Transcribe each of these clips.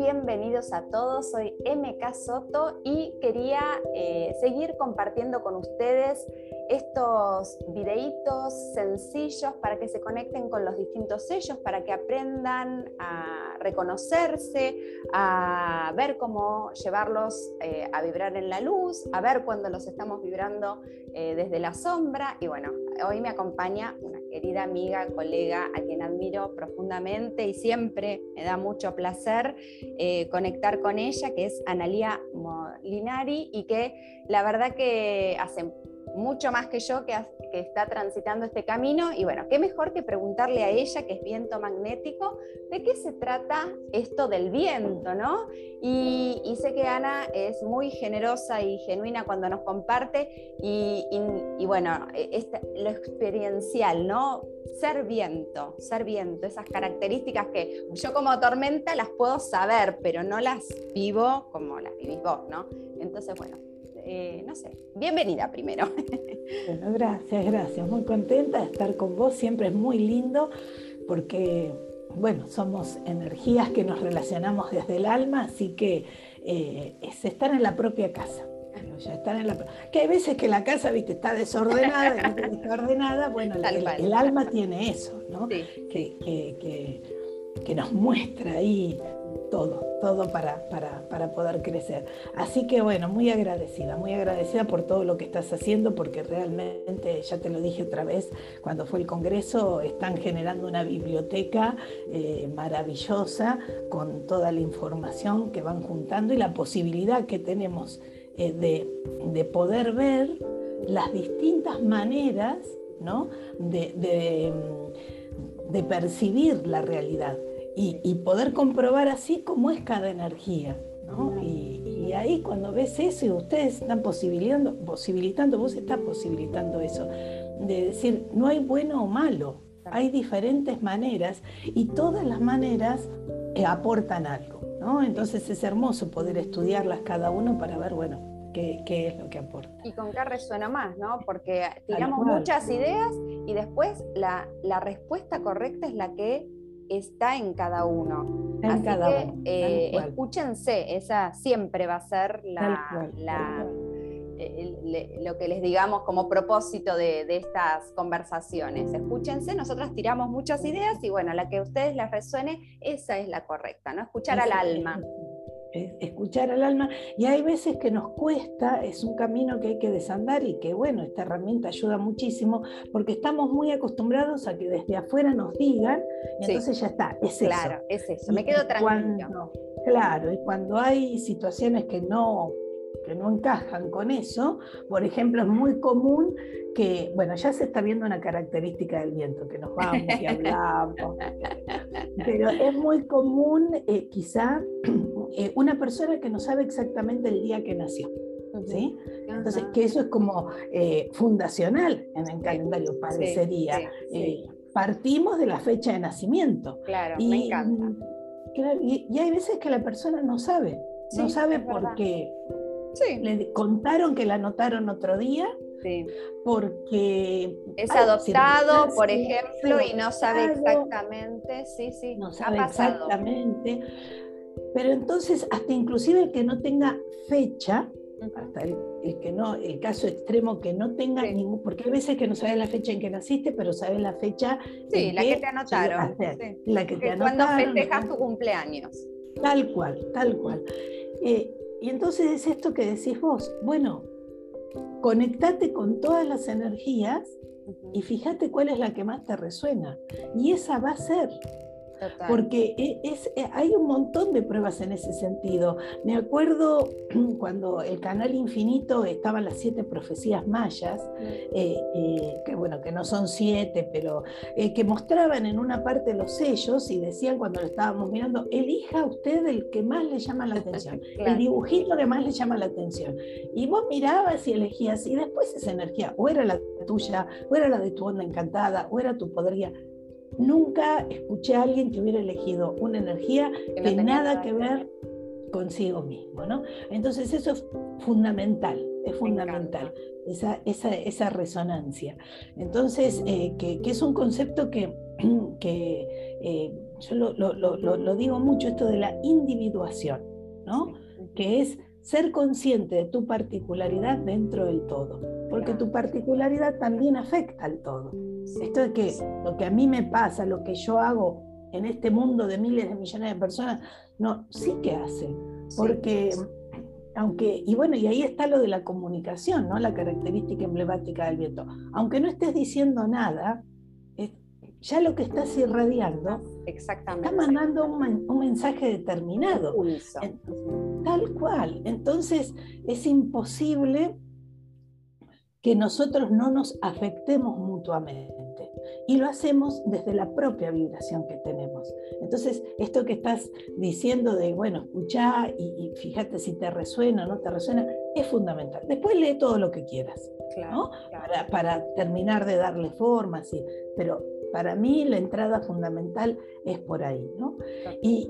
bienvenidos a todos. Soy MK Soto y quería eh, seguir compartiendo con ustedes estos videitos sencillos para que se conecten con los distintos sellos, para que aprendan a reconocerse, a ver cómo llevarlos eh, a vibrar en la luz, a ver cuando los estamos vibrando eh, desde la sombra. Y bueno, hoy me acompaña una querida amiga, colega, a quien admiro profundamente y siempre me da mucho placer eh, conectar con ella, que es Analia Molinari, y que la verdad que hace mucho más que yo que, está transitando este camino. Y bueno, qué mejor que preguntarle a ella, que es viento magnético, de qué se trata esto del viento, ¿no? Y, sé que Ana es muy generosa y genuina cuando nos comparte y, bueno, e, lo experiencial, ¿no? Ser viento, ser viento, esas características que yo como tormenta las puedo saber, pero no las vivo como las vivís vos, ¿no? Entonces, bueno, eh, no sé, bienvenida primero. Bueno, gracias, gracias. Muy contenta de estar con vos, siempre es muy lindo porque, bueno, somos energías que nos relacionamos desde el alma, así que eh, es estar en la propia casa. en la, que hay veces que la casa, viste, está desordenada, está ordenada, bueno, el, alma tiene eso, ¿no? que, que nos muestra ahí todo, todo para, para, poder crecer. Así que bueno, muy agradecida, muy agradecida por todo lo que estás haciendo, porque realmente, ya te lo dije otra vez, cuando fue el Congreso, están generando una biblioteca eh, maravillosa con toda la información que van juntando y la posibilidad que tenemos eh, de, poder ver las distintas maneras ¿no? de, de percibir la realidad y, poder comprobar así cómo es cada energía. Y, ahí cuando ves eso y ustedes están posibilitando, posibilitando, vos estás posibilitando eso, de decir, no hay bueno o malo, hay diferentes maneras y todas las maneras eh, aportan algo. ¿no? Entonces es hermoso poder estudiarlas cada uno para ver, bueno, Qué, qué, es lo que aporta. Y con qué resuena más, ¿no? Porque tiramos muchas ideas y después la, la, respuesta correcta es la que está en cada uno. Así que eh, escúchense, esa siempre va a ser la, lo que les digamos como propósito de, estas conversaciones. Escúchense, nosotros tiramos muchas ideas y bueno, la que a ustedes les resuene, esa es la correcta, ¿no? Escuchar al alma escuchar al alma y hay veces que nos cuesta, es un camino que hay que desandar y que bueno, esta herramienta ayuda muchísimo porque estamos muy acostumbrados a que desde afuera nos digan y entonces ya está, es claro, es eso, me quedo tranquilo. claro, y cuando hay situaciones que no que no encajan con eso. Por ejemplo, es muy común que, bueno, ya se está viendo una característica del viento, que nos vamos y hablamos, pero es muy común eh, quizá eh, una persona que no sabe exactamente el día que nació. ¿Sí? Entonces, que eso es como eh, fundacional en el calendario, parecería. partimos de la fecha de nacimiento. Claro, y, me encanta. y, hay veces que la persona no sabe, no sabe por qué le contaron que la anotaron otro día. Porque es adoptado, por ejemplo, y no sabe exactamente, sí, sí, no sabe exactamente. Pero entonces, hasta inclusive el que no tenga fecha, hasta el, que no, el caso extremo que no tenga ningún, porque hay veces que no sabes la fecha en que naciste, pero sabes la fecha. Sí, la que, te anotaron. La que te anotaron. Cuando festejas tu cumpleaños. Tal cual, tal cual. Eh, y entonces es esto que decís vos, bueno, conectate con todas las energías y fíjate cuál es la que más te resuena. Y esa va a ser. Porque e, es, e, hay un montón de pruebas en ese sentido. Me acuerdo cuando el canal Infinito estaban las siete profecías mayas, mm. eh, eh, que bueno, que no son siete, pero eh, que mostraban en una parte los sellos y decían cuando lo estábamos mirando, elija usted el que más le llama la atención, el dibujito que más le llama la atención. Y vos mirabas y elegías, y después esa energía, o era la tuya, o era la de tu onda encantada, o era tu podría Nunca escuché a alguien que hubiera elegido una energía que, nada que ver consigo mismo, ¿no? Entonces eso es fundamental, es fundamental, esa, esa, esa, resonancia. Entonces, eh, que, que, es un concepto que, que eh, yo lo, lo, lo, lo, digo mucho, esto de la individuación, ¿no? Que es ser consciente de tu particularidad dentro del todo, porque tu particularidad también afecta al todo. Esto es que lo que a mí me pasa, lo que yo hago en este mundo de miles de millones de personas, no, sí que hace, porque aunque, y bueno, y ahí está lo de la comunicación, ¿no? La característica emblemática del viento. Aunque no estés diciendo nada, ya lo que estás irradiando Exactamente. está mandando un, mensaje determinado. Tal cual. Entonces es imposible que nosotros no nos afectemos mutuamente. Y lo hacemos desde la propia vibración que tenemos. Entonces, esto que estás diciendo de, bueno, escuchá y, fíjate si te resuena o no te resuena, es fundamental. Después lee todo lo que quieras, ¿no? Para, para, terminar de darle forma, sí. Pero para mí la entrada fundamental es por ahí, ¿no? Y,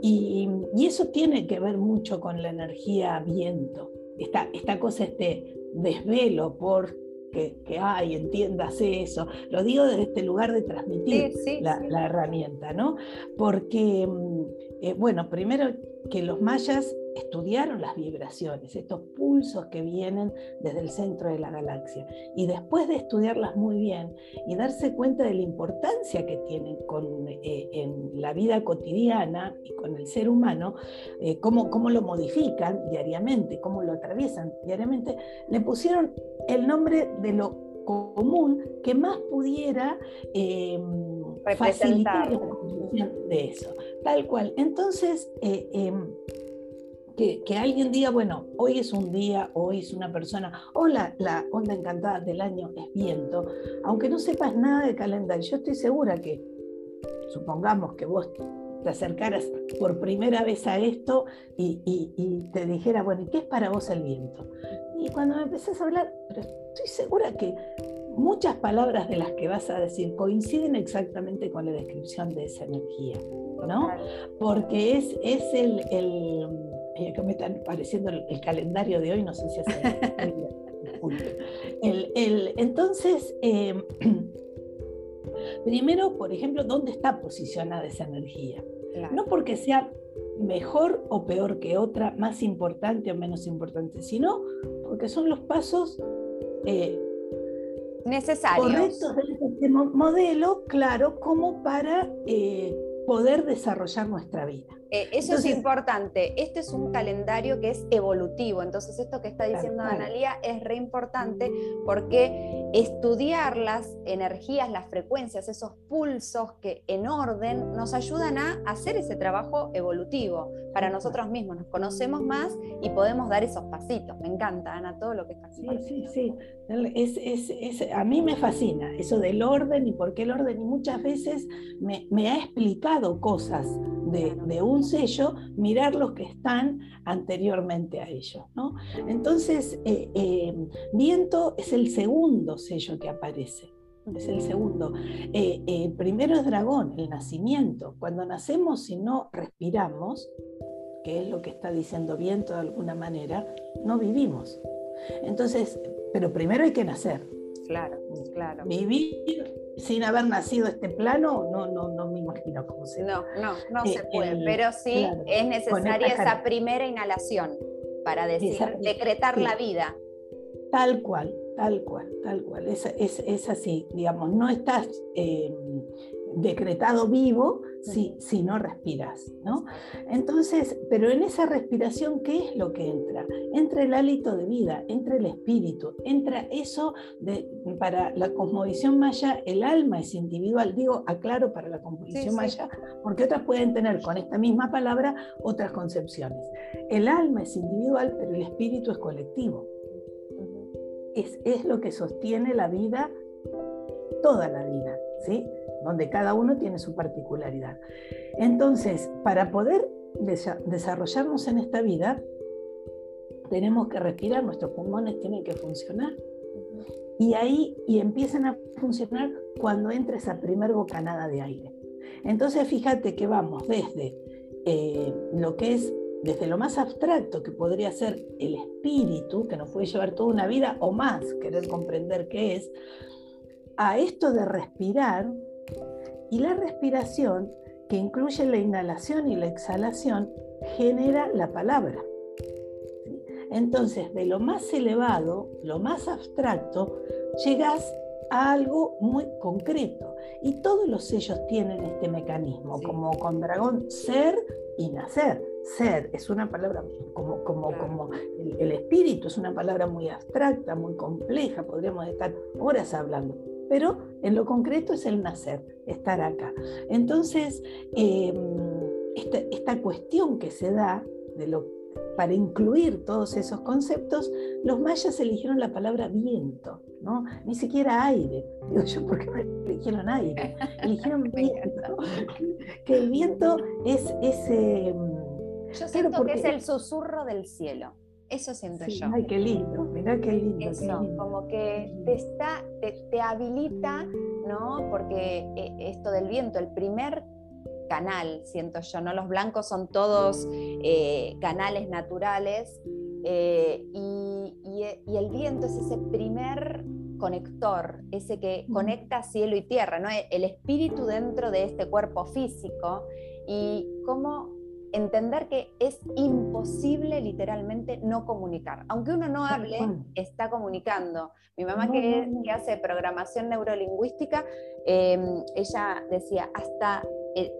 y, eso tiene que ver mucho con la energía viento. Esta, esta cosa, este desvelo por que, que hay, entiéndase eso. Lo digo desde este lugar de transmitir la, la, herramienta, ¿no? Porque, mm, eh, bueno, primero que los mayas estudiaron las vibraciones, estos pulsos que vienen desde el centro de la galaxia. Y después de estudiarlas muy bien y darse cuenta de la importancia que tienen con, eh, en la vida cotidiana y con el ser humano, eh, cómo, cómo, lo modifican diariamente, cómo lo atraviesan diariamente, le pusieron el nombre de lo común que más pudiera eh, facilitar la de eso. Tal cual. Entonces, em, que, alguien diga, bueno, hoy es un día, hoy es una persona, o la, onda encantada del año es viento, aunque no sepas nada de calendario, yo estoy segura que, supongamos que vos te acercaras por primera vez a esto y, te dijera, bueno, ¿y qué es para vos el viento? Y cuando me empezás a hablar, pero estoy segura que muchas palabras de las que vas a decir coinciden exactamente con la descripción de esa energía, ¿no? Porque es, es el que me están pareciendo el, calendario de hoy, no sé si hace el, el, entonces, em, primero, por ejemplo, ¿dónde está posicionada esa energía? No porque sea mejor o peor que otra, más importante o menos importante, sino porque son los pasos eh, necesarios correctos de este modelo, claro, como para eh, poder desarrollar nuestra vida. Eh, eso es importante. Este es un calendario que es evolutivo. Entonces, esto que está diciendo Analía es re importante porque estudiar las energías, las frecuencias, esos pulsos que en orden nos ayudan a hacer ese trabajo evolutivo para nosotros mismos. Nos conocemos más y podemos dar esos pasitos. Me encanta, Ana, todo lo que está haciendo. Sí, sí, sí. Es, a mí me fascina eso del orden y por qué el orden. Y muchas veces me, ha explicado cosas de, de un sello, mirar los que están anteriormente a ellos. ¿no? Entonces, eh, eh, viento es el segundo sello que aparece. Es el segundo. Eh, primero es dragón, el nacimiento. Cuando nacemos y no respiramos, que es lo que está diciendo viento de alguna manera, no vivimos. Entonces, pero primero hay que nacer. Claro, claro. Vivir sin haber nacido este plano, no, no, no me imagino cómo se No, no, no se puede, pero sí es necesaria esa primera inhalación para decir, decretar la vida. Tal cual, tal cual, tal cual. Es, es, es así, digamos, no estás eh, decretado vivo si, si, no respiras, ¿no? Entonces, pero en esa respiración, ¿qué es lo que entra? Entra el hálito de vida, entra el espíritu, entra eso de, para la cosmovisión maya, el alma es individual, digo, aclaro para la cosmovisión maya, porque otras pueden tener con esta misma palabra otras concepciones. El alma es individual, pero el espíritu es colectivo. Es, es lo que sostiene la vida, toda la vida, ¿sí? Donde cada uno tiene su particularidad. Entonces, para poder desarrollarnos en esta vida, tenemos que respirar, nuestros pulmones tienen que funcionar. Y ahí y empiezan a funcionar cuando entra esa primer bocanada de aire. Entonces, fíjate que vamos desde eh, lo que es desde lo más abstracto que podría ser el espíritu, que nos puede llevar toda una vida o más, querer comprender qué es, a esto de respirar y la respiración, que incluye la inhalación y la exhalación, genera la palabra. Entonces, de lo más elevado, lo más abstracto, llegas a algo muy concreto. Y todos los sellos tienen este mecanismo, como con dragón, ser y nacer. Ser es una palabra como, como, como el, espíritu, es una palabra muy abstracta, muy compleja, podríamos estar horas hablando, pero en lo concreto es el nacer, estar acá. Entonces, em, esta, esta cuestión que se da de lo para incluir todos esos conceptos, los mayas eligieron la palabra viento, ¿no? Ni siquiera aire. Digo yo, ¿por qué no eligieron aire? Eligieron viento. que el viento es ese... Yo siento que es el susurro del cielo. Eso siento yo. Ay, qué lindo, mirá qué lindo. Eso, como que te está, te, habilita, ¿no? Porque eh, esto del viento, el primer canal, siento yo, ¿no? Los blancos son todos eh, canales naturales eh, y, el viento es ese primer conector, ese que conecta cielo y tierra, ¿no? El espíritu dentro de este cuerpo físico y cómo entender que es imposible literalmente no comunicar. Aunque uno no hable, está comunicando. Mi mamá que, hace programación neurolingüística, em, ella decía, hasta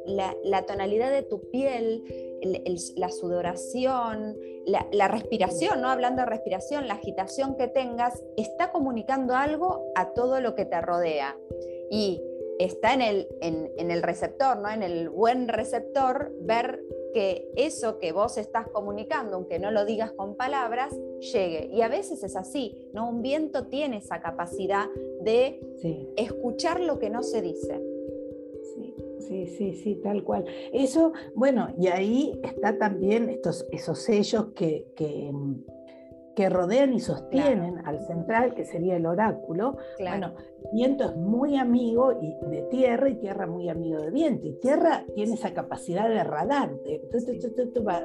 la, tonalidad de tu piel, la sudoración, la, respiración, ¿no? hablando de respiración, la agitación que tengas, está comunicando algo a todo lo que te rodea. Y está en el, en el receptor, ¿no? en el buen receptor, ver que eso que vos estás comunicando, aunque no lo digas con palabras, llegue. Y a veces es así, ¿no? Un viento tiene esa capacidad de escuchar lo que no se dice. Sí, sí, sí, sí, tal cual. Eso, bueno, y ahí está también estos, esos sellos que, que que rodean y sostienen al central, que sería el oráculo. Bueno, viento es muy amigo de tierra y tierra muy amigo de viento. Y tierra tiene esa capacidad de radar, de,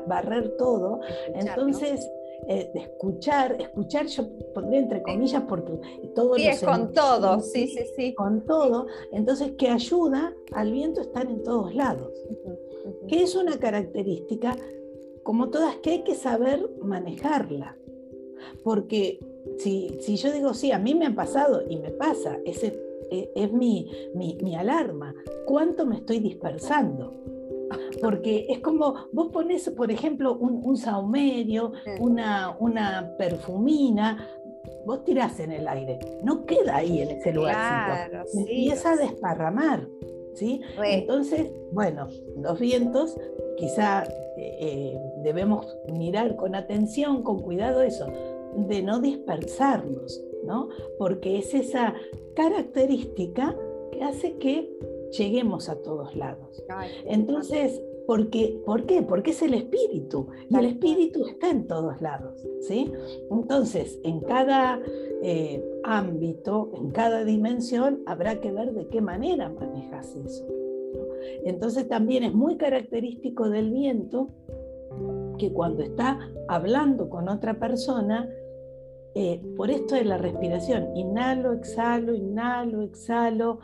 barrer todo. Entonces, eh, de escuchar, escuchar yo pondría entre comillas porque todo sí, es con todo, sí, sí, sí. Con todo, entonces que ayuda al viento estar en todos lados, que es una característica como todas que hay que saber manejarla. Porque si, si yo digo, sí, a mí me ha pasado y me pasa, ese e, es, mi, mi, alarma, ¿cuánto me estoy dispersando? Porque es como, vos pones, por ejemplo, un, un saumerio, una, una perfumina, vos tirás en el aire, no queda ahí en ese lugarcito, claro, empieza a desparramar. ¿Sí? Entonces, bueno, los vientos quizá eh, eh, debemos mirar con atención, con cuidado eso, de no dispersarnos, ¿no? Porque es esa característica que hace que lleguemos a todos lados. Entonces, ¿por qué? ¿por qué? Porque es el espíritu y el espíritu está en todos lados, ¿sí? Entonces, en cada eh, ámbito, en cada dimensión, habrá que ver de qué manera manejas eso. Entonces, también es muy característico del viento que cuando está hablando con otra persona, eh, por esto de la respiración, inhalo, exhalo, inhalo, exhalo,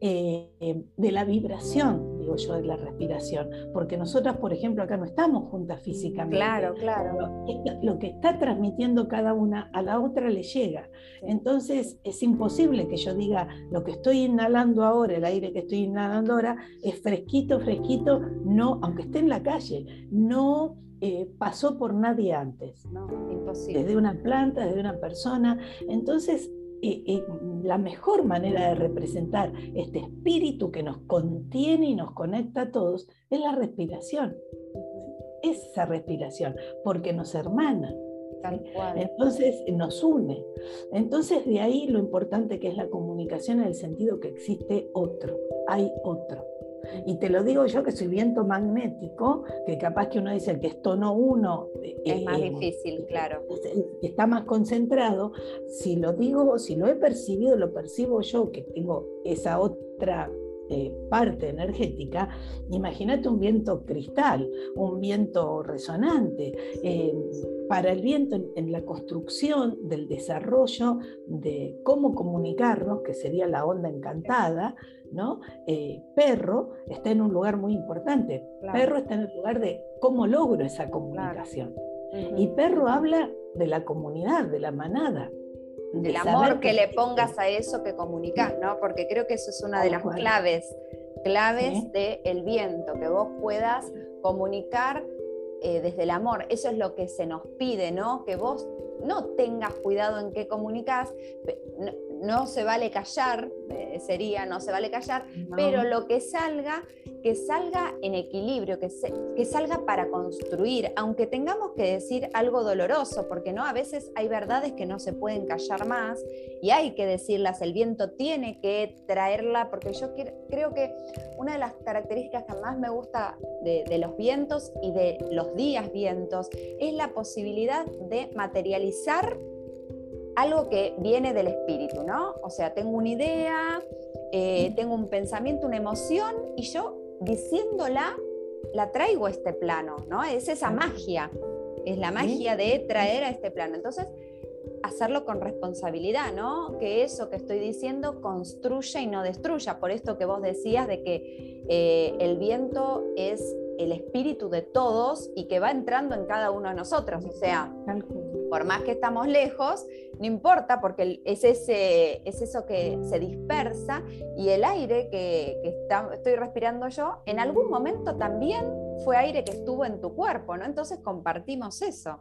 eh, de la vibración, digo yo, de la respiración, porque nosotras, por ejemplo, acá no estamos juntas físicamente. Claro, claro. Lo, que está transmitiendo cada una a la otra le llega. Entonces, es imposible que yo diga, lo que estoy inhalando ahora, el aire que estoy inhalando ahora, es fresquito, fresquito, no, aunque esté en la calle, no eh, pasó por nadie antes. No, imposible. Desde una planta, desde una persona. Entonces, eh, la mejor manera de representar este espíritu que nos contiene y nos conecta a todos es la respiración. Esa respiración, porque nos hermana. Entonces nos une. Entonces de ahí lo importante que es la comunicación en el sentido que existe otro, hay otro. Y te lo digo yo que soy viento magnético, que capaz que uno dice que es tono 1. Eh, es más eh, difícil, claro. Está más concentrado. Si lo digo, si lo he percibido, lo percibo yo, que tengo esa otra eh, parte energética, imagínate un viento cristal, un viento resonante. Eh, para el viento en, la construcción del desarrollo de cómo comunicarnos, que sería la onda encantada, ¿no? Eh, perro está en un lugar muy importante. Perro está en el lugar de cómo logro esa comunicación. Y perro habla de la comunidad, de la manada. Del amor que, le pongas a eso que comunicas, ¿no? Porque creo que eso es una de las claves, claves del viento, que vos puedas comunicar eh, desde el amor. Eso es lo que se nos pide, ¿no? Que vos no tengas cuidado en qué comunicas, no, se vale callar, eh, sería no se vale callar, pero lo que salga, que salga en equilibrio, que, que salga para construir, aunque tengamos que decir algo doloroso, porque no, a veces hay verdades que no se pueden callar más y hay que decirlas, el viento tiene que traerla, porque yo creo que una de las características que más me gusta de los vientos y de los días vientos es la posibilidad de materializar algo que viene del espíritu, ¿no? O sea, tengo una idea, eh, tengo un pensamiento, una emoción, y yo diciéndola, la traigo a este plano, ¿no? Es esa magia, es la magia de traer a este plano. Entonces, hacerlo con responsabilidad, ¿no? Que eso que estoy diciendo construya y no destruya. Por esto que vos decías de que eh, el viento es el espíritu de todos y que va entrando en cada uno de nosotros. O sea, por más que estamos lejos, no importa porque es, ese, es eso que se dispersa y el aire que, estoy respirando yo, en algún momento también fue aire que estuvo en tu cuerpo, ¿no? Entonces compartimos eso.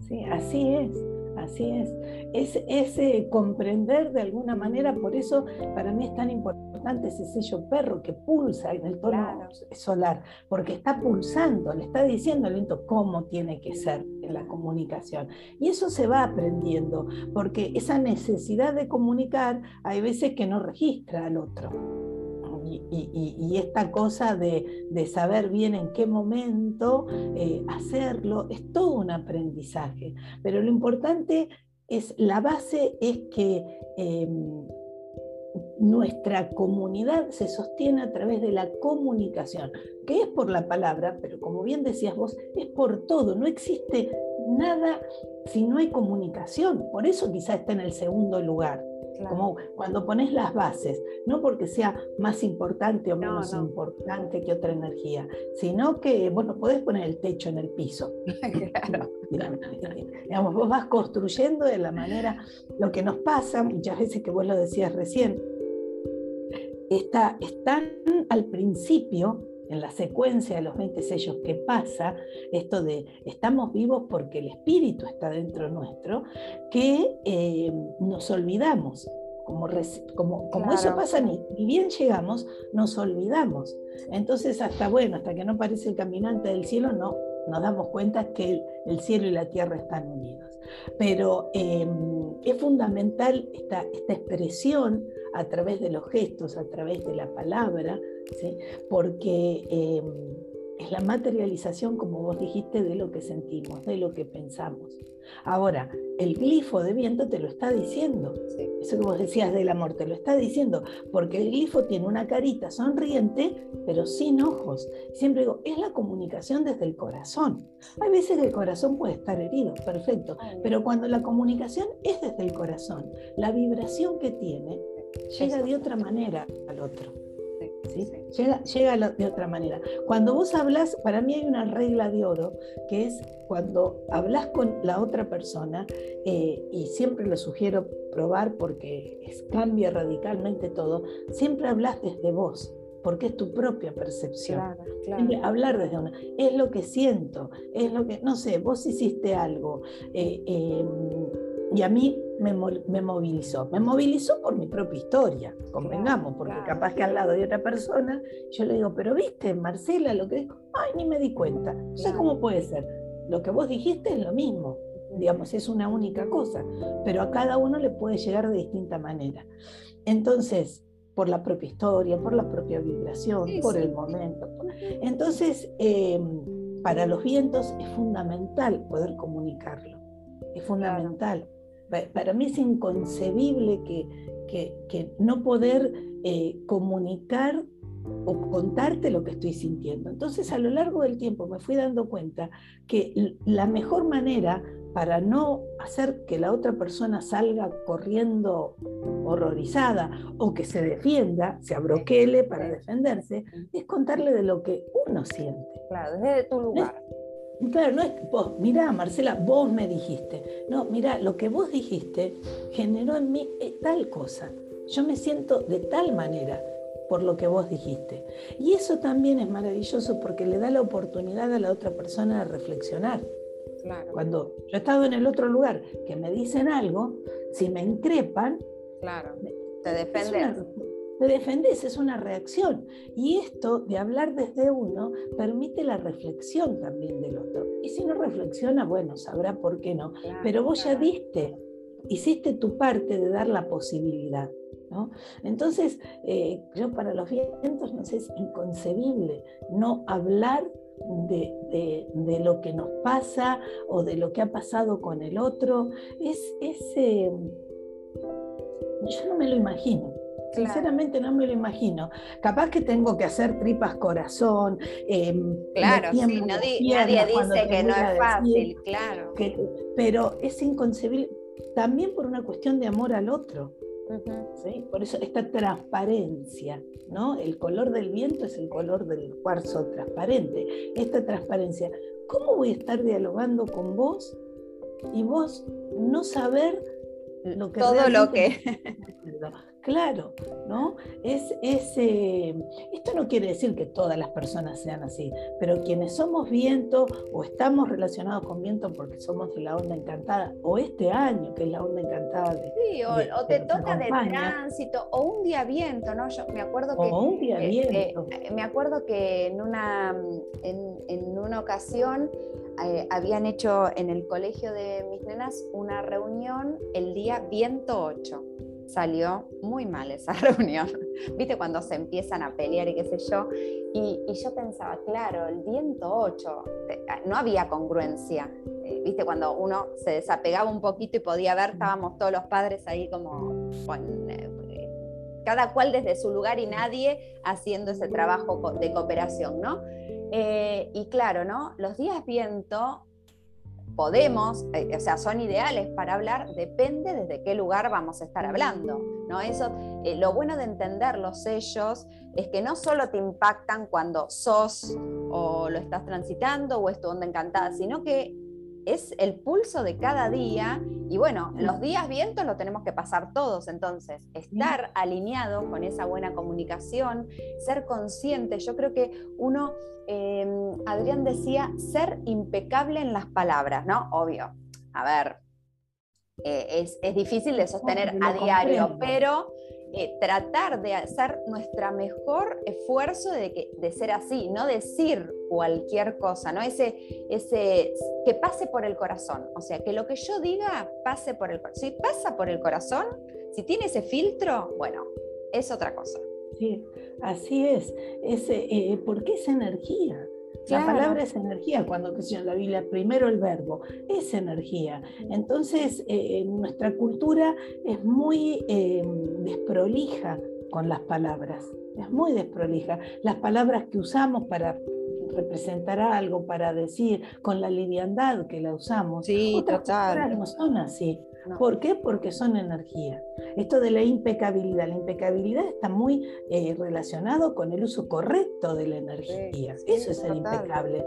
Sí, así es. Así es. Es ese comprender de alguna manera, por eso para mí es tan importante ese sello perro que pulsa en el tono solar, porque está pulsando, le está diciendo al viento cómo tiene que ser en la comunicación. Y eso se va aprendiendo, porque esa necesidad de comunicar hay veces que no registra al otro y, esta cosa de, saber bien en qué momento eh, hacerlo, es todo un aprendizaje. Pero lo importante es, la base es que em, nuestra comunidad se sostiene a través de la comunicación, que es por la palabra, pero como bien decías vos, es por todo, no existe nada si no hay comunicación, por eso quizá está en el segundo lugar. Como cuando pones las bases, no porque sea más importante o menos importante que otra energía, sino que, bueno, podés poner el techo en el piso. claro. Digamos, vos vas construyendo de la manera, lo que nos pasa, muchas veces que vos lo decías recién, está, están al principio en la secuencia de los 20 sellos que pasa, esto de estamos vivos porque el espíritu está dentro nuestro, que eh, nos olvidamos. Como, como, como eso pasa, ni, bien llegamos, nos olvidamos. Entonces, hasta bueno, hasta que no aparece el caminante del cielo, no nos damos cuenta que el, cielo y la tierra están unidos. Pero em, es fundamental esta, expresión a través de los gestos, a través de la palabra, porque em, es la materialización, como vos dijiste, de lo que sentimos, de lo que pensamos. Ahora, el glifo de viento te lo está diciendo. Eso que vos decías del amor, te lo está diciendo, porque el glifo tiene una carita sonriente, pero sin ojos. Siempre digo, es la comunicación desde el corazón. Hay veces que el corazón puede estar herido, perfecto, pero cuando la comunicación es desde el corazón, la vibración que tiene llega de otra manera al otro. Llega, llega de otra manera. Cuando vos hablas, para mí hay una regla de oro, que es cuando hablas con la otra persona, eh, y siempre lo sugiero probar porque cambia radicalmente todo, siempre hablas desde vos porque es tu propia percepción. Hablar desde una, es lo que siento, es lo que, no sé, vos hiciste algo, eh, em, y a mí me, movilizó. Me movilizó por mi propia historia, convengamos, porque capaz que al lado de otra persona, yo le digo, pero viste, Marcela, lo que dijo, ay, ni me di cuenta. No sé cómo puede ser. Lo que vos dijiste es lo mismo, digamos, es una única cosa, pero a cada uno le puede llegar de distinta manera. Entonces, por la propia historia, por la propia vibración, por el momento. Entonces, em, para los vientos es fundamental poder comunicarlo, es fundamental para mí es inconcebible que, que, no poder eh, comunicar o contarte lo que estoy sintiendo. Entonces a lo largo del tiempo me fui dando cuenta que la mejor manera para no hacer que la otra persona salga corriendo horrorizada o que se defienda, se abroquele para defenderse, es contarle de lo que uno siente. Claro, desde tu lugar. Claro, no es vos, mirá, Marcela, vos me dijiste. No, mirá, lo que vos dijiste generó en mí eh, tal cosa. Yo me siento de tal manera por lo que vos dijiste. Y eso también es maravilloso porque le da la oportunidad a la otra persona de reflexionar. Cuando yo he estado en el otro lugar que me dicen algo, si me increpan, claro. te defendes. Te defendes, es una reacción. Y esto de hablar desde uno permite la reflexión también del otro. Y si no reflexiona, bueno, sabrá por qué no. Pero vos ya diste, hiciste tu parte de dar la posibilidad. ¿no? Entonces, eh, yo para los vientos, no sé, es inconcebible no hablar de, lo que nos pasa o de lo que ha pasado con el otro. Es, ese yo no me lo imagino. Sinceramente no me lo imagino. Capaz que tengo que hacer tripas corazón. Em, claro, sí, nadie, dice que no es fácil, claro. pero es inconcebible también por una cuestión de amor al otro. Por eso esta transparencia, ¿no? El color del viento es el color del cuarzo transparente. Esta transparencia, ¿cómo voy a estar dialogando con vos y vos no saber lo que todo lo que Claro, ¿no? Es, eh, esto no quiere decir que todas las personas sean así, pero quienes somos viento o estamos relacionados con viento porque somos de la onda encantada, o este año que es la onda encantada. sí, o, te toca de tránsito, o un día viento, ¿no? Yo me acuerdo que. O un día eh, viento. Eh, me acuerdo que en una, en, una ocasión. habían hecho en el colegio de mis nenas una reunión el día viento 8 salió muy mal esa reunión. ¿Viste cuando se empiezan a pelear y qué sé yo? Y, yo pensaba, claro, el viento 8, ah, no había congruencia. Eh, ¿Viste cuando uno se desapegaba un poquito y podía ver, estábamos todos los padres ahí como eh, cada cual desde su lugar y nadie haciendo ese trabajo de cooperación, ¿no? Eh, y claro, ¿no? Los días viento podemos, eh, o sea, son ideales para hablar, depende desde qué lugar vamos a estar hablando. ¿no? Eso, eh, lo bueno de entender los sellos es que no solo te impactan cuando sos o lo estás transitando o es tu onda encantada, sino que es el pulso de cada día y bueno, los días vientos lo tenemos que pasar todos, entonces estar alineado con esa buena comunicación, ser consciente, yo creo que uno, em, Adrián decía, ser impecable en las palabras, ¿no? Obvio, a ver, eh, es, es, difícil de sostener a diario, pero eh, tratar de hacer nuestro mejor esfuerzo de, que, de ser así, no decir cualquier cosa, ¿no? Ese, ese, que pase por el corazón, o sea, que lo que yo diga pase por el corazón. Si pasa por el corazón, si tiene ese filtro, bueno, es otra cosa. Sí, así es, es eh, porque es energía. La palabra es energía, cuando que en la Biblia, primero el verbo, es energía. Entonces, eh, nuestra cultura es muy em, desprolija con las palabras, es muy desprolija. Las palabras que usamos para representar algo, para decir, con la liviandad que la usamos, sí, otras no son así. ¿Por qué? Porque son energía. Esto de la impecabilidad, la impecabilidad está muy eh, relacionado con el uso correcto de la energía. Eso es ser impecable.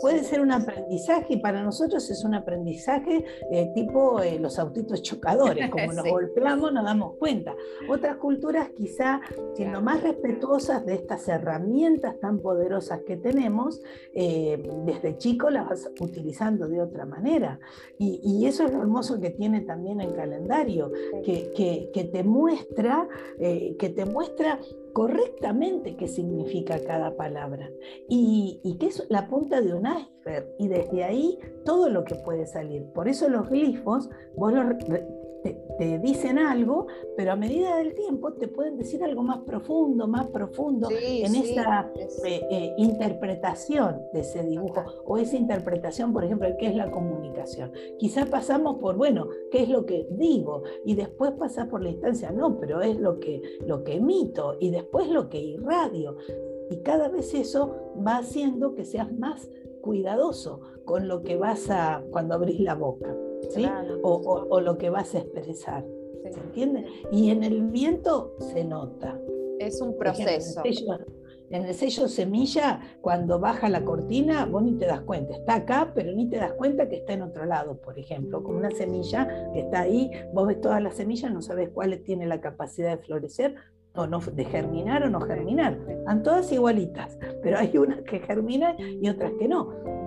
Puede ser un aprendizaje y para nosotros es un aprendizaje eh, tipo eh, los autitos chocadores, como nos golpeamos nos damos cuenta. Otras culturas quizá siendo más respetuosas de estas herramientas tan poderosas que tenemos, desde chico las vas utilizando de otra manera. Y, y eso es lo hermoso que tiene también también el calendario, que, te muestra, eh, que te muestra correctamente qué significa cada palabra y, y que es la punta de un iceberg y desde ahí todo lo que puede salir. Por eso los glifos, vos te, dicen algo, pero a medida del tiempo te pueden decir algo más profundo, más profundo en esa eh, eh, interpretación de ese dibujo o esa interpretación, por ejemplo, de qué es la comunicación. Quizás pasamos por, bueno, qué es lo que digo y después pasas por la instancia, no, pero es lo que, lo que emito y después lo que irradio. Y cada vez eso va haciendo que seas más cuidadoso con lo que vas a cuando abrís la boca. ¿Sí? O, lo que vas a expresar. ¿Se entiende? Y en el viento se nota. Es un proceso. En el, sello, semilla, cuando baja la cortina, vos ni te das cuenta. Está acá, pero ni te das cuenta que está en otro lado, por ejemplo. Como una semilla que está ahí, vos ves todas las semillas, no sabes cuál tiene la capacidad de florecer, o no, de germinar o no germinar. Están todas igualitas, pero hay unas que germinan y otras que no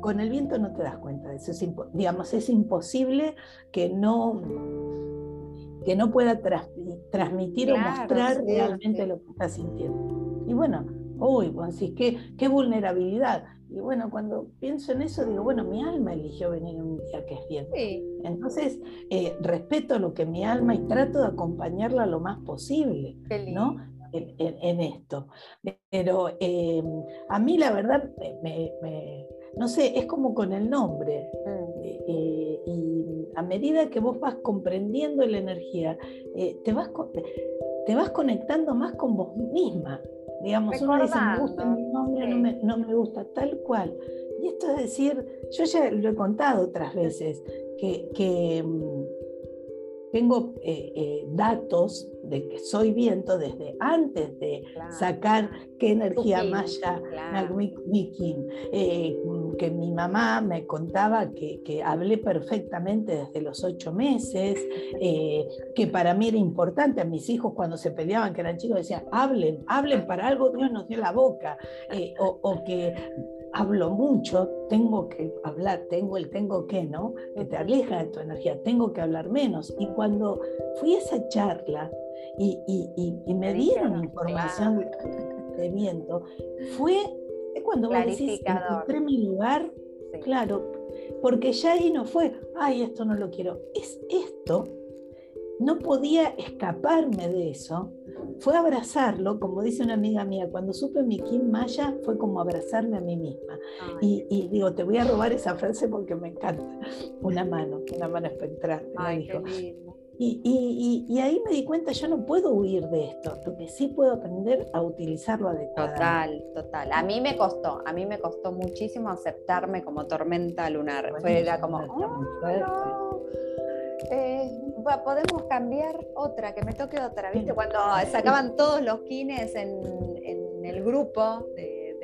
con el viento no te das cuenta de eso. Es digamos, es imposible que no, que no pueda transmitir o mostrar realmente lo que estás sintiendo. Y bueno, uy, vos decís, qué, qué vulnerabilidad. Y bueno, cuando pienso en eso, digo, bueno, mi alma eligió venir un día que es viento. Entonces, eh, respeto lo que mi alma y trato de acompañarla lo más posible, ¿no? En, esto. Pero eh, a mí la verdad me, no sé, es como con el nombre. Mm. Eh, eh, y a medida que vos vas comprendiendo la energía, eh, te, vas, te vas conectando más con vos misma. Digamos, uno dice, me gusta mi nombre, no, me, no, me, gusta tal cual. Y esto es decir, yo ya lo he contado otras veces, que, que mm, tengo datos de que soy viento desde antes de sacar qué energía maya claro. eh, que mi mamá me contaba que, que, hablé perfectamente desde los ocho meses, eh, que para mí era importante, a mis hijos cuando se peleaban, que eran chicos, decían, hablen, hablen para algo, Dios nos dio la boca, eh, o, o que hablo mucho, tengo que hablar, tengo el tengo que, ¿no? Que te aleja de tu energía, tengo que hablar menos. Y cuando fui a esa charla, y, me dieron información de viento, fue cuando vos decís, encontré mi lugar, claro, porque ya ahí no fue, ay, esto no lo quiero, es esto, no podía escaparme de eso, fue abrazarlo, como dice una amiga mía, cuando supe mi Kim Maya fue como abrazarme a mí misma. y, digo, te voy a robar esa frase porque me encanta. Una mano, una mano espectral. Ay, y, ahí me di cuenta, yo no puedo huir de esto, porque sí puedo aprender a utilizarlo adecuadamente. Total, total. A mí me costó, a mí me costó muchísimo aceptarme como tormenta lunar. Fue era como, oh, eh, podemos cambiar otra, que me toque otra, ¿viste? Cuando sacaban todos los kines en, el grupo de,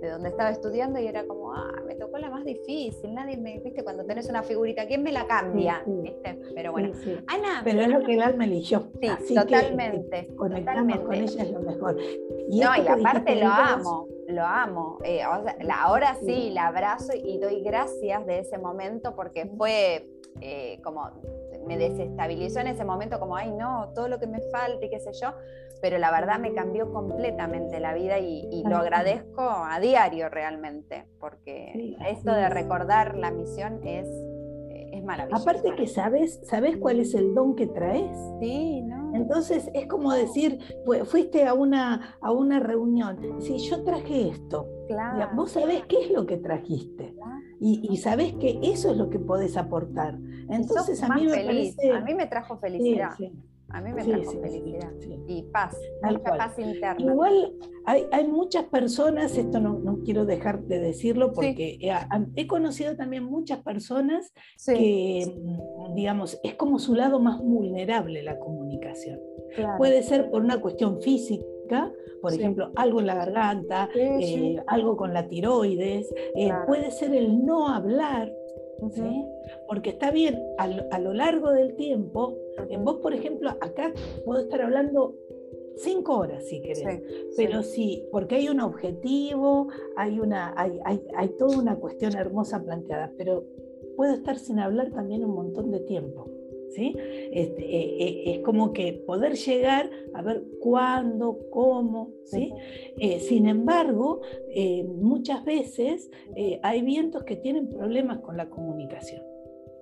de donde estaba estudiando y era como, ah, me tocó la más difícil, nadie me, viste, cuando tenés una figurita, ¿quién me la cambia? Pero bueno, Ana. Pero es lo que el alma eligió. Sí, totalmente. Que, con ella es lo mejor. Y no, y aparte lo amo, lo amo. Eh, ahora sí, la abrazo y doy gracias de ese momento porque fue eh, como me desestabilizó en ese momento como, ay no, todo lo que me falta y qué sé yo, pero la verdad me cambió completamente la vida y, lo agradezco a diario realmente, porque esto de recordar la misión es, eh, es maravilloso. Aparte que sabes, sabes cuál es el don que traes. Sí, ¿no? Entonces es como decir, fuiste a una, a una reunión, si yo traje esto, claro. vos sabés qué es lo que trajiste. Y, y, sabés que eso es lo que podés aportar. Entonces a mí me parece... A mí me trajo felicidad. A mí me trajo felicidad y paz, mucha paz interna. Igual hay, hay, muchas personas, esto no, no, quiero dejar de decirlo porque he, conocido también muchas personas que, mm, digamos, es como su lado más vulnerable la comunicación. Puede ser por una cuestión física, por ejemplo, algo en la garganta, eh, algo con la tiroides, eh, puede ser el no hablar, ¿sí? Porque está bien, a lo, largo del tiempo, en vos, por ejemplo, acá puedo estar hablando cinco horas si querés, pero sí. porque hay un objetivo, hay, una, hay, hay, hay toda una cuestión hermosa planteada, pero puedo estar sin hablar también un montón de tiempo. ¿Sí? Este, eh, eh, es como que poder llegar a ver cuándo, cómo, ¿sí? Eh, sin embargo, muchas veces hay vientos que tienen problemas con la comunicación.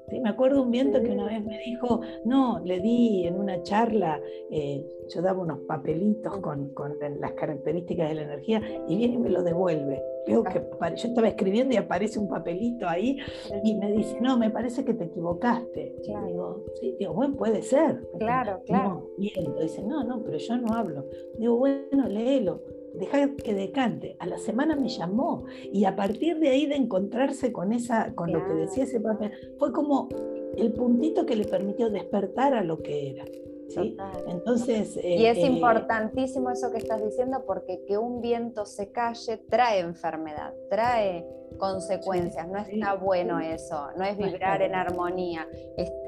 ¿sí? Me acuerdo un viento que una vez me dijo, no, le di en una charla, eh, yo daba unos papelitos con, con, las características de la energía y viene y me lo devuelve. Veo que yo estaba escribiendo y aparece un papelito ahí y me dice, no, me parece que te equivocaste. Y digo, sí, digo, bueno, puede ser. Claro, claro. No, Dice, no, no, pero yo no hablo. Digo, bueno, léelo dejar que decante. A la semana me llamó y a partir de ahí de encontrarse con, esa, con lo que decía ese papel, fue como el puntito que le permitió despertar a lo que era. ¿Sí? Entonces, y es eh, eh, importantísimo eso que estás diciendo porque que un viento se calle trae enfermedad, trae consecuencias, no está bueno eso, no es vibrar en armonía,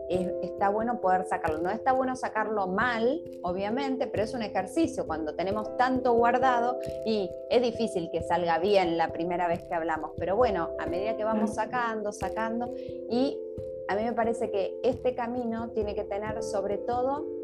está bueno poder sacarlo, no está bueno sacarlo mal, obviamente, pero es un ejercicio cuando tenemos tanto guardado y es difícil que salga bien la primera vez que hablamos, pero bueno, a medida que vamos sacando, sacando, y a mí me parece que este camino tiene que tener sobre todo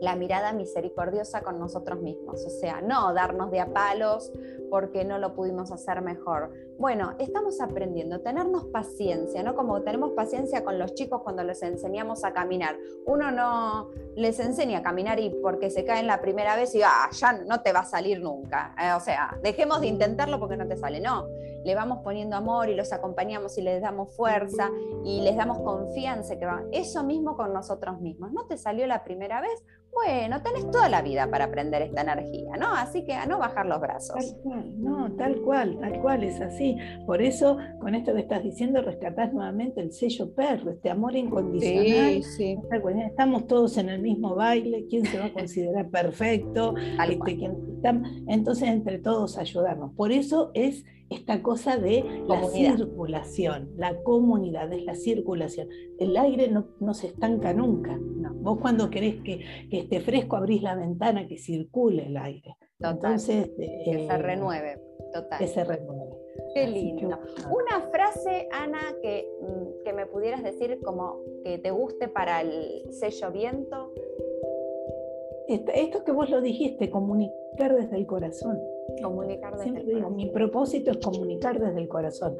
la mirada misericordiosa con nosotros mismos, o sea, no darnos de a palos porque no lo pudimos hacer mejor. Bueno, estamos aprendiendo, tenernos paciencia, ¿no? Como tenemos paciencia con los chicos cuando les enseñamos a caminar. Uno no les enseña a caminar y porque se caen la primera vez y ah, ya no te va a salir nunca. Eh, o sea, dejemos de intentarlo porque no te sale. No, le vamos poniendo amor y los acompañamos y les damos fuerza y les damos confianza. Que Eso mismo con nosotros mismos. ¿No te salió la primera vez? Bueno, tenés toda la vida para aprender esta energía, ¿no? Así que a no bajar los brazos. Tal cual, no, tal cual, tal cual, es así. Por eso, con esto que estás diciendo, rescatás nuevamente el sello perro, este amor incondicional. Sí, sí. Estamos todos en el mismo baile, ¿quién se va a considerar perfecto? Este, entonces, entre todos ayudarnos. Por eso es esta cosa de la circulación, la comunidad, es la circulación. El aire no, se estanca nunca. Vos cuando querés que, esté fresco abrís la ventana, que circule el aire. Entonces, que se eh, renueve, total. Que se renueve. Qué lindo. Una frase, Ana, que, mm, que me pudieras decir como que te guste para el sello viento. Esto que vos lo dijiste, comunicar desde el corazón. Comunicar desde el corazón. mi propósito es comunicar desde el corazón.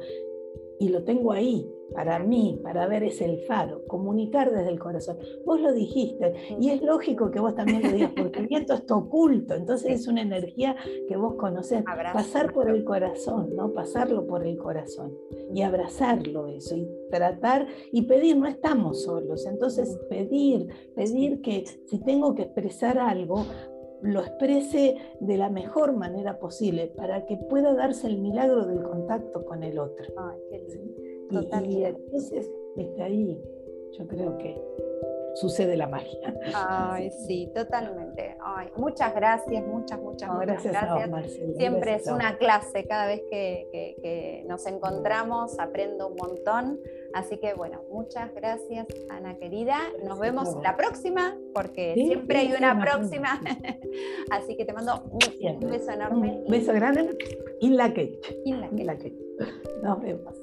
Y lo tengo ahí, para mí, para ver es el faro, comunicar desde el corazón. Vos lo dijiste, y es lógico que vos también lo digas, porque el viento está oculto, entonces es una energía que vos conocés. Pasar por el corazón, ¿no? Pasarlo por el corazón y abrazarlo eso, y tratar y pedir, no estamos solos, entonces pedir, pedir que si tengo que expresar algo, lo exprese de la mejor manera posible para que pueda darse el milagro del contacto con el otro. Ay, qué Y, entonces, está ahí, yo creo que sucede la magia. Ay, sí, totalmente. Ay, muchas gracias, muchas, muchas, gracias. Siempre es una clase, cada vez que, nos encontramos aprendo un montón. Así que bueno, muchas gracias, Ana querida. Nos vemos la próxima, porque siempre hay una próxima. Así que te mando un, beso enorme. Un beso grande. In la que. In la que. Nos vemos.